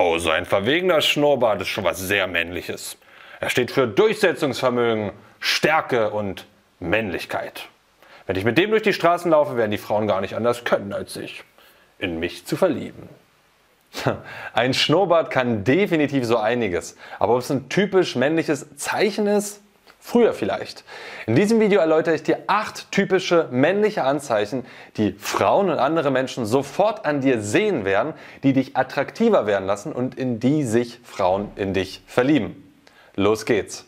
Oh, so ein verwegener Schnurrbart ist schon was sehr Männliches. Er steht für Durchsetzungsvermögen, Stärke und Männlichkeit. Wenn ich mit dem durch die Straßen laufe, werden die Frauen gar nicht anders können, als sich in mich zu verlieben. Ein Schnurrbart kann definitiv so einiges, aber ob es ein typisch männliches Zeichen ist, Früher vielleicht. In diesem Video erläutere ich dir acht typische männliche Anzeichen, die Frauen und andere Menschen sofort an dir sehen werden, die dich attraktiver werden lassen und in die sich Frauen in dich verlieben. Los geht's!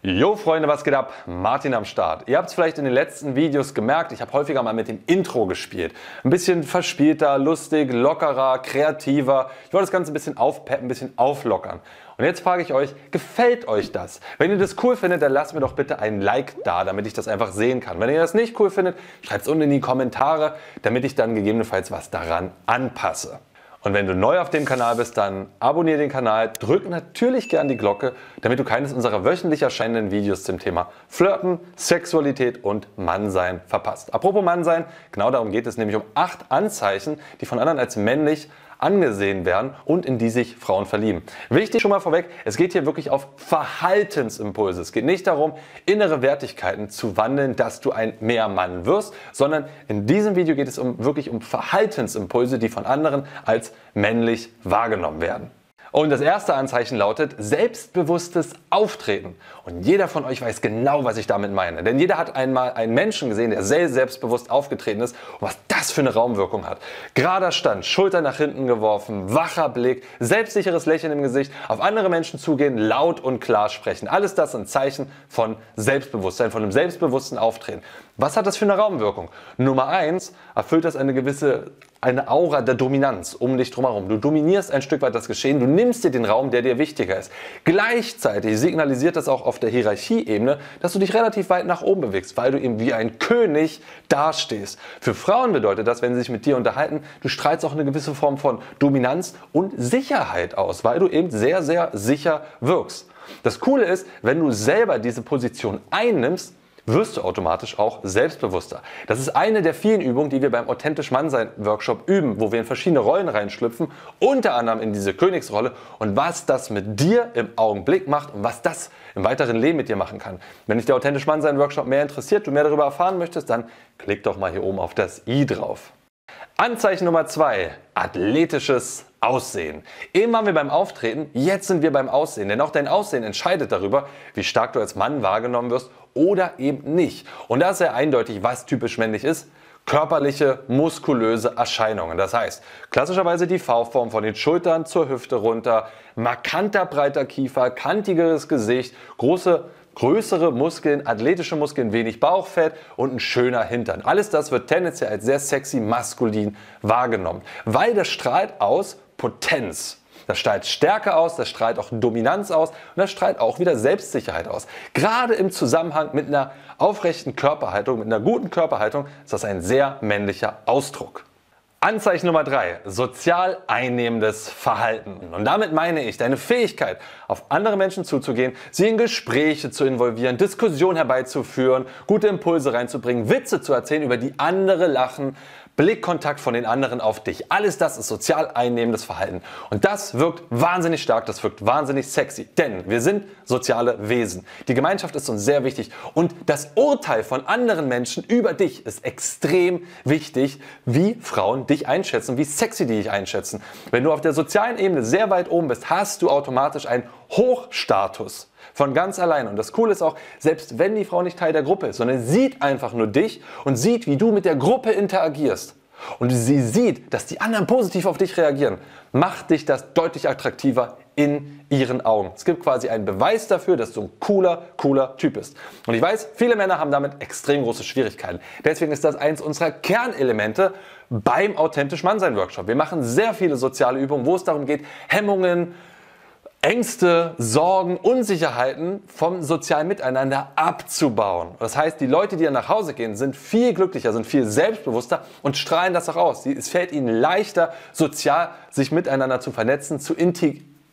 Jo Freunde, was geht ab? Martin am Start. Ihr habt es vielleicht in den letzten Videos gemerkt, ich habe häufiger mal mit dem Intro gespielt. Ein bisschen verspielter, lustig, lockerer, kreativer. Ich wollte das Ganze ein bisschen aufpeppen, ein bisschen auflockern. Und jetzt frage ich euch, gefällt euch das? Wenn ihr das cool findet, dann lasst mir doch bitte ein Like da, damit ich das einfach sehen kann. Wenn ihr das nicht cool findet, schreibt es unten in die Kommentare, damit ich dann gegebenenfalls was daran anpasse. Und wenn du neu auf dem Kanal bist, dann abonniere den Kanal, drück natürlich gern die Glocke, damit du keines unserer wöchentlich erscheinenden Videos zum Thema Flirten, Sexualität und Mannsein verpasst. Apropos Mannsein, genau darum geht es nämlich um acht Anzeichen, die von anderen als männlich angesehen werden und in die sich Frauen verlieben. Wichtig schon mal vorweg, es geht hier wirklich auf Verhaltensimpulse. Es geht nicht darum, innere Wertigkeiten zu wandeln, dass du ein mehr Mann wirst, sondern in diesem Video geht es um wirklich um Verhaltensimpulse, die von anderen als männlich wahrgenommen werden. Und das erste Anzeichen lautet selbstbewusstes Auftreten. Und jeder von euch weiß genau, was ich damit meine. Denn jeder hat einmal einen Menschen gesehen, der sehr selbstbewusst aufgetreten ist und was das für eine Raumwirkung hat. Gerader Stand, Schulter nach hinten geworfen, wacher Blick, selbstsicheres Lächeln im Gesicht, auf andere Menschen zugehen, laut und klar sprechen. Alles das sind Zeichen von Selbstbewusstsein, von einem selbstbewussten Auftreten. Was hat das für eine Raumwirkung? Nummer eins erfüllt das eine gewisse eine Aura der Dominanz um dich drumherum. Du dominierst ein Stück weit das Geschehen, du nimmst dir den Raum, der dir wichtiger ist. Gleichzeitig signalisiert das auch auf der Hierarchieebene, dass du dich relativ weit nach oben bewegst, weil du eben wie ein König dastehst. Für Frauen bedeutet das, wenn sie sich mit dir unterhalten, du strahlst auch eine gewisse Form von Dominanz und Sicherheit aus, weil du eben sehr, sehr sicher wirkst. Das Coole ist, wenn du selber diese Position einnimmst, wirst du automatisch auch selbstbewusster. Das ist eine der vielen Übungen, die wir beim Authentisch Mannsein Workshop üben, wo wir in verschiedene Rollen reinschlüpfen, unter anderem in diese Königsrolle und was das mit dir im Augenblick macht und was das im weiteren Leben mit dir machen kann. Wenn dich der Authentisch Mannsein Workshop mehr interessiert, du mehr darüber erfahren möchtest, dann klick doch mal hier oben auf das i drauf. Anzeichen Nummer zwei: athletisches Aussehen. Eben waren wir beim Auftreten, jetzt sind wir beim Aussehen. Denn auch dein Aussehen entscheidet darüber, wie stark du als Mann wahrgenommen wirst oder eben nicht. Und da ist sehr eindeutig, was typisch männlich ist. Körperliche, muskulöse Erscheinungen. Das heißt, klassischerweise die V-Form von den Schultern zur Hüfte runter, markanter breiter Kiefer, kantigeres Gesicht, große größere Muskeln, athletische Muskeln, wenig Bauchfett und ein schöner Hintern. Alles das wird tendenziell als sehr sexy maskulin wahrgenommen, weil das strahlt aus Potenz. Das strahlt Stärke aus, das strahlt auch Dominanz aus und das strahlt auch wieder Selbstsicherheit aus. Gerade im Zusammenhang mit einer aufrechten Körperhaltung, mit einer guten Körperhaltung ist das ein sehr männlicher Ausdruck. Anzeichen Nummer drei: Sozial einnehmendes Verhalten. Und damit meine ich deine Fähigkeit, auf andere Menschen zuzugehen, sie in Gespräche zu involvieren, Diskussionen herbeizuführen, gute Impulse reinzubringen, Witze zu erzählen, über die andere lachen, Blickkontakt von den anderen auf dich. Alles das ist sozial einnehmendes Verhalten. Und das wirkt wahnsinnig stark, das wirkt wahnsinnig sexy. Denn wir sind soziale Wesen. Die Gemeinschaft ist uns sehr wichtig. Und das Urteil von anderen Menschen über dich ist extrem wichtig, wie Frauen dich einschätzen, wie sexy die dich einschätzen. Wenn du auf der sozialen Ebene sehr weit oben bist, hast du automatisch einen Hochstatus. Von ganz allein. Und das Coole ist auch, selbst wenn die Frau nicht Teil der Gruppe ist, sondern sieht einfach nur dich und sieht, wie du mit der Gruppe interagierst. Und sie sieht, dass die anderen positiv auf dich reagieren, macht dich das deutlich attraktiver in ihren Augen. Es gibt quasi einen Beweis dafür, dass du ein cooler, cooler Typ bist. Und ich weiß, viele Männer haben damit extrem große Schwierigkeiten. Deswegen ist das eins unserer Kernelemente beim Authentisch Mannsein Workshop. Wir machen sehr viele soziale Übungen, wo es darum geht, Hemmungen, Ängste, Sorgen, Unsicherheiten vom sozialen Miteinander abzubauen. Das heißt, die Leute, die dann nach Hause gehen, sind viel glücklicher, sind viel selbstbewusster und strahlen das auch aus. Es fällt ihnen leichter, sozial sich miteinander zu vernetzen, zu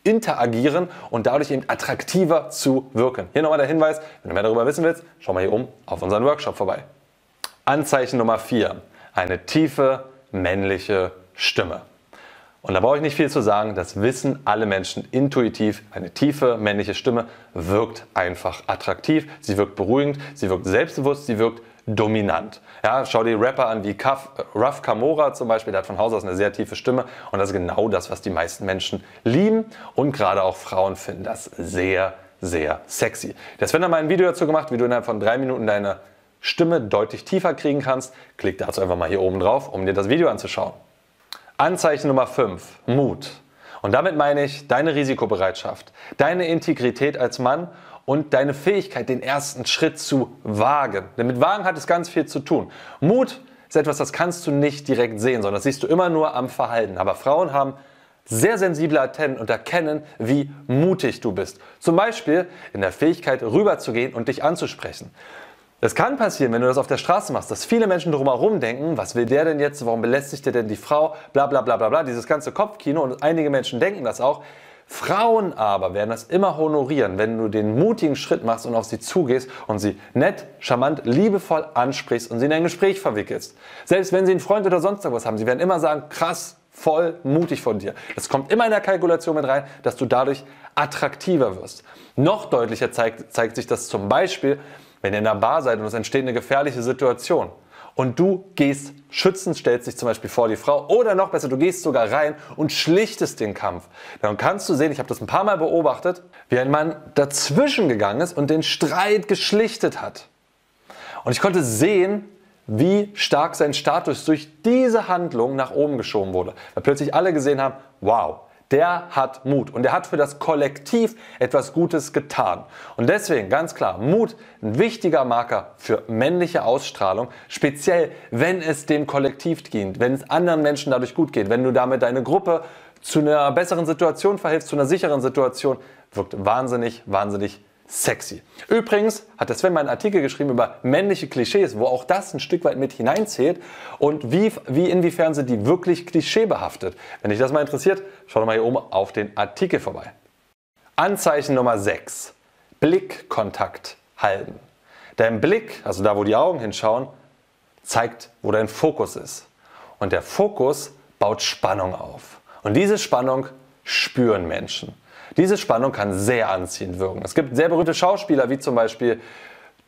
interagieren und dadurch eben attraktiver zu wirken. Hier nochmal der Hinweis, wenn du mehr darüber wissen willst, schau mal hier oben auf unseren Workshop vorbei. Anzeichen Nummer 4. eine tiefe männliche Stimme. Und da brauche ich nicht viel zu sagen, das wissen alle Menschen intuitiv. Eine tiefe männliche Stimme wirkt einfach attraktiv, sie wirkt beruhigend, sie wirkt selbstbewusst, sie wirkt dominant. Ja, schau dir Rapper an wie Kaf, Ruff Kamora zum Beispiel, der hat von Haus aus eine sehr tiefe Stimme und das ist genau das, was die meisten Menschen lieben und gerade auch Frauen finden das sehr, sehr sexy. Der Sven hat mal ein Video dazu gemacht, wie du innerhalb von drei Minuten deine Stimme deutlich tiefer kriegen kannst. Klick dazu einfach mal hier oben drauf, um dir das Video anzuschauen. Anzeichen Nummer 5, Mut. Und damit meine ich deine Risikobereitschaft, deine Integrität als Mann und deine Fähigkeit, den ersten Schritt zu wagen. Denn mit Wagen hat es ganz viel zu tun. Mut ist etwas, das kannst du nicht direkt sehen, sondern das siehst du immer nur am Verhalten. Aber Frauen haben sehr sensible Antennen und erkennen, wie mutig du bist. Zum Beispiel in der Fähigkeit, rüberzugehen und dich anzusprechen. Es kann passieren, wenn du das auf der Straße machst, dass viele Menschen drumherum denken, was will der denn jetzt, warum belästigt der denn die Frau, bla bla bla bla bla, dieses ganze Kopfkino und einige Menschen denken das auch. Frauen aber werden das immer honorieren, wenn du den mutigen Schritt machst und auf sie zugehst und sie nett, charmant, liebevoll ansprichst und sie in ein Gespräch verwickelst. Selbst wenn sie einen Freund oder sonst irgendwas haben, sie werden immer sagen, krass, voll mutig von dir. Das kommt immer in der Kalkulation mit rein, dass du dadurch attraktiver wirst. Noch deutlicher zeigt, zeigt sich das zum Beispiel, wenn ihr in einer Bar seid und es entsteht eine gefährliche Situation und du gehst schützend, stellst dich zum Beispiel vor die Frau oder noch besser, du gehst sogar rein und schlichtest den Kampf, dann kannst du sehen, ich habe das ein paar Mal beobachtet, wie ein Mann dazwischen gegangen ist und den Streit geschlichtet hat. Und ich konnte sehen, wie stark sein Status durch diese Handlung nach oben geschoben wurde. Weil plötzlich alle gesehen haben, wow, der hat Mut und der hat für das Kollektiv etwas Gutes getan. Und deswegen ganz klar, Mut ein wichtiger Marker für männliche Ausstrahlung, speziell wenn es dem Kollektiv dient, wenn es anderen Menschen dadurch gut geht, wenn du damit deine Gruppe zu einer besseren Situation verhilfst, zu einer sicheren Situation, wirkt wahnsinnig, wahnsinnig sexy. Übrigens hat der Sven mal einen Artikel geschrieben über männliche Klischees, wo auch das ein Stück weit mit hineinzählt und wie, wie inwiefern sind die wirklich klischeebehaftet. Wenn dich das mal interessiert, schau doch mal hier oben auf den Artikel vorbei. Anzeichen Nummer 6. Blickkontakt halten. Dein Blick, also da wo die Augen hinschauen, zeigt, wo dein Fokus ist. Und der Fokus baut Spannung auf. Und diese Spannung spüren Menschen. Diese Spannung kann sehr anziehend wirken. Es gibt sehr berühmte Schauspieler wie zum Beispiel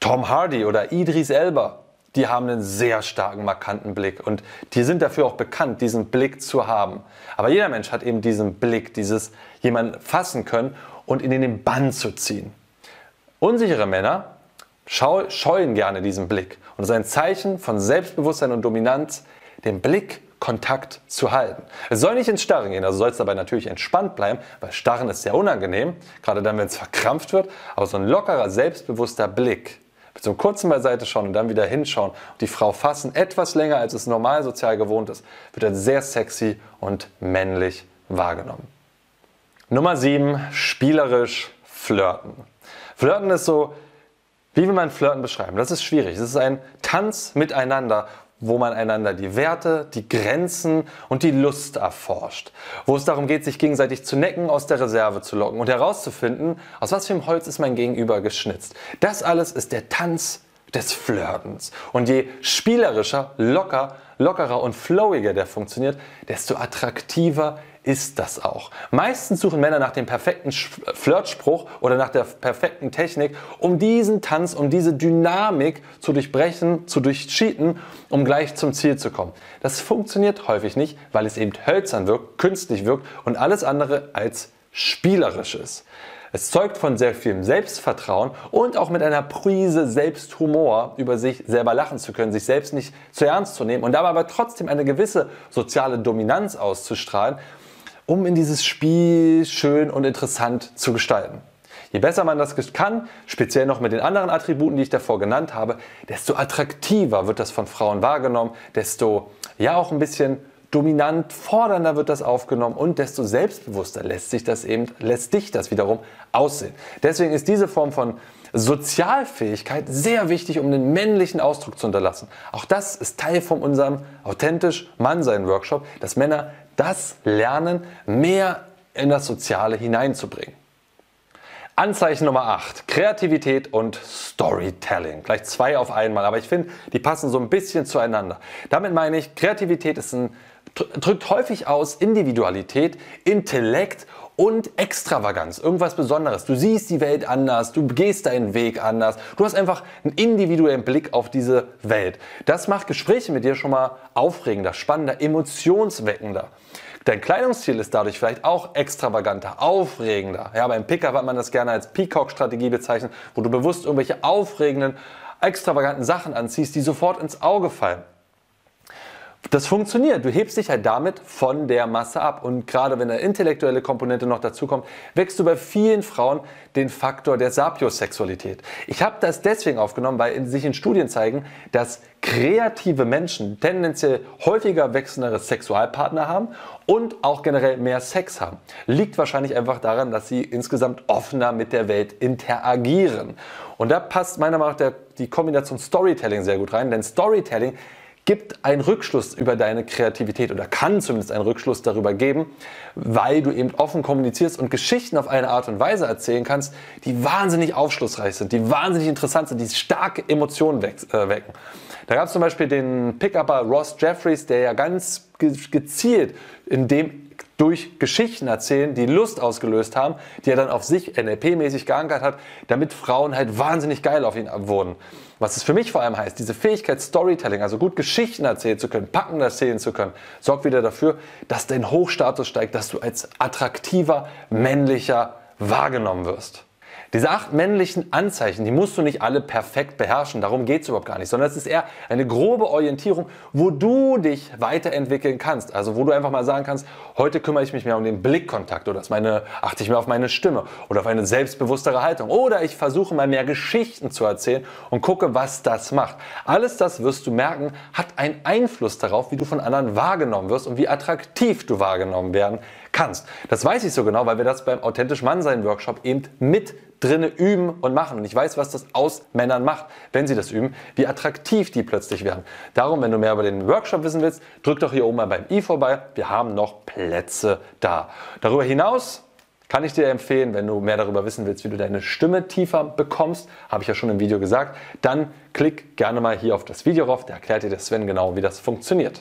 Tom Hardy oder Idris Elba. Die haben einen sehr starken, markanten Blick und die sind dafür auch bekannt, diesen Blick zu haben. Aber jeder Mensch hat eben diesen Blick, dieses jemanden fassen können und ihn in den Bann zu ziehen. Unsichere Männer scheuen gerne diesen Blick und es ist ein Zeichen von Selbstbewusstsein und Dominanz, den Blick Kontakt zu halten. Es soll nicht ins Starren gehen, also soll es dabei natürlich entspannt bleiben, weil Starren ist sehr unangenehm, gerade dann, wenn es verkrampft wird, aber so ein lockerer, selbstbewusster Blick, mit so einem kurzen Beiseite schauen und dann wieder hinschauen und die Frau fassen, etwas länger als es normal sozial gewohnt ist, wird dann sehr sexy und männlich wahrgenommen. Nummer 7, spielerisch flirten. Flirten ist so, wie will man Flirten beschreiben? Das ist schwierig. Es ist ein Tanz miteinander, wo man einander die Werte, die Grenzen und die Lust erforscht. Wo es darum geht, sich gegenseitig zu necken, aus der Reserve zu locken und herauszufinden, aus was für einem Holz ist mein Gegenüber geschnitzt. Das alles ist der Tanz des Flirtens. Und je spielerischer, locker, lockerer und flowiger der funktioniert, desto attraktiver ist das auch. Meistens suchen Männer nach dem perfekten Flirtspruch oder nach der perfekten Technik, um diesen Tanz, um diese Dynamik zu durchbrechen, zu durchcheaten, um gleich zum Ziel zu kommen. Das funktioniert häufig nicht, weil es eben hölzern wirkt, künstlich wirkt und alles andere als spielerisch ist. Es zeugt von sehr viel Selbstvertrauen und auch mit einer Prise Selbsthumor über sich selber lachen zu können, sich selbst nicht zu ernst zu nehmen und dabei aber trotzdem eine gewisse soziale Dominanz auszustrahlen, um in dieses Spiel schön und interessant zu gestalten. Je besser man das kann, speziell noch mit den anderen Attributen, die ich davor genannt habe, desto attraktiver wird das von Frauen wahrgenommen, desto ja auch ein bisschen dominant, fordernder wird das aufgenommen und desto selbstbewusster lässt sich das eben, lässt dich das wiederum aussehen. Deswegen ist diese Form von Sozialfähigkeit sehr wichtig, um den männlichen Ausdruck zu unterlassen. Auch das ist Teil von unserem authentisch Mannsein Workshop, dass Männer das lernen, mehr in das Soziale hineinzubringen. Anzeichen Nummer 8. Kreativität und Storytelling. Gleich zwei auf einmal, aber ich finde, die passen so ein bisschen zueinander. Damit meine ich, Kreativität ist ein, drückt häufig aus Individualität, Intellekt und Extravaganz, irgendwas Besonderes. Du siehst die Welt anders, du gehst deinen Weg anders, du hast einfach einen individuellen Blick auf diese Welt. Das macht Gespräche mit dir schon mal aufregender, spannender, emotionsweckender. Dein Kleidungsstil ist dadurch vielleicht auch extravaganter, aufregender. Ja, beim Pickup hat man das gerne als Peacock-Strategie bezeichnet, wo du bewusst irgendwelche aufregenden, extravaganten Sachen anziehst, die sofort ins Auge fallen. Das funktioniert. Du hebst dich halt damit von der Masse ab. Und gerade wenn eine intellektuelle Komponente noch dazu kommt, wächst du bei vielen Frauen den Faktor der Sapiosexualität. Ich habe das deswegen aufgenommen, weil sich in Studien zeigen, dass kreative Menschen tendenziell häufiger wechselndere Sexualpartner haben und auch generell mehr Sex haben. Liegt wahrscheinlich einfach daran, dass sie insgesamt offener mit der Welt interagieren. Und da passt meiner Meinung nach die Kombination Storytelling sehr gut rein, denn Storytelling gibt einen Rückschluss über deine Kreativität oder kann zumindest einen Rückschluss darüber geben, weil du eben offen kommunizierst und Geschichten auf eine Art und Weise erzählen kannst, die wahnsinnig aufschlussreich sind, die wahnsinnig interessant sind, die starke Emotionen äh, wecken. Da gab es zum Beispiel den Pick-Upper Ross Jeffries, der ja ganz gezielt in dem durch Geschichten erzählen, die Lust ausgelöst haben, die er dann auf sich NLP-mäßig geankert hat, damit Frauen halt wahnsinnig geil auf ihn wurden. Was es für mich vor allem heißt, diese Fähigkeit Storytelling, also gut Geschichten erzählen zu können, packend erzählen zu können, sorgt wieder dafür, dass dein Hochstatus steigt, dass du als attraktiver, männlicher wahrgenommen wirst. Diese acht männlichen Anzeichen, die musst du nicht alle perfekt beherrschen, darum geht es überhaupt gar nicht, sondern es ist eher eine grobe Orientierung, wo du dich weiterentwickeln kannst. Also wo du einfach mal sagen kannst, heute kümmere ich mich mehr um den Blickkontakt oder meine, achte ich mehr auf meine Stimme oder auf eine selbstbewusstere Haltung oder ich versuche mal mehr Geschichten zu erzählen und gucke, was das macht. Alles das wirst du merken, hat einen Einfluss darauf, wie du von anderen wahrgenommen wirst und wie attraktiv du wahrgenommen werden kannst. Das weiß ich so genau, weil wir das beim Authentisch Mannsein Workshop eben mit drinne üben und machen. Und ich weiß, was das aus Männern macht, wenn sie das üben, wie attraktiv die plötzlich werden. Darum, wenn du mehr über den Workshop wissen willst, drück doch hier oben mal beim i vorbei. Wir haben noch Plätze da. Darüber hinaus kann ich dir empfehlen, wenn du mehr darüber wissen willst, wie du deine Stimme tiefer bekommst, habe ich ja schon im Video gesagt, dann klick gerne mal hier auf das Video rauf, da erklärt dir der Sven genau, wie das funktioniert.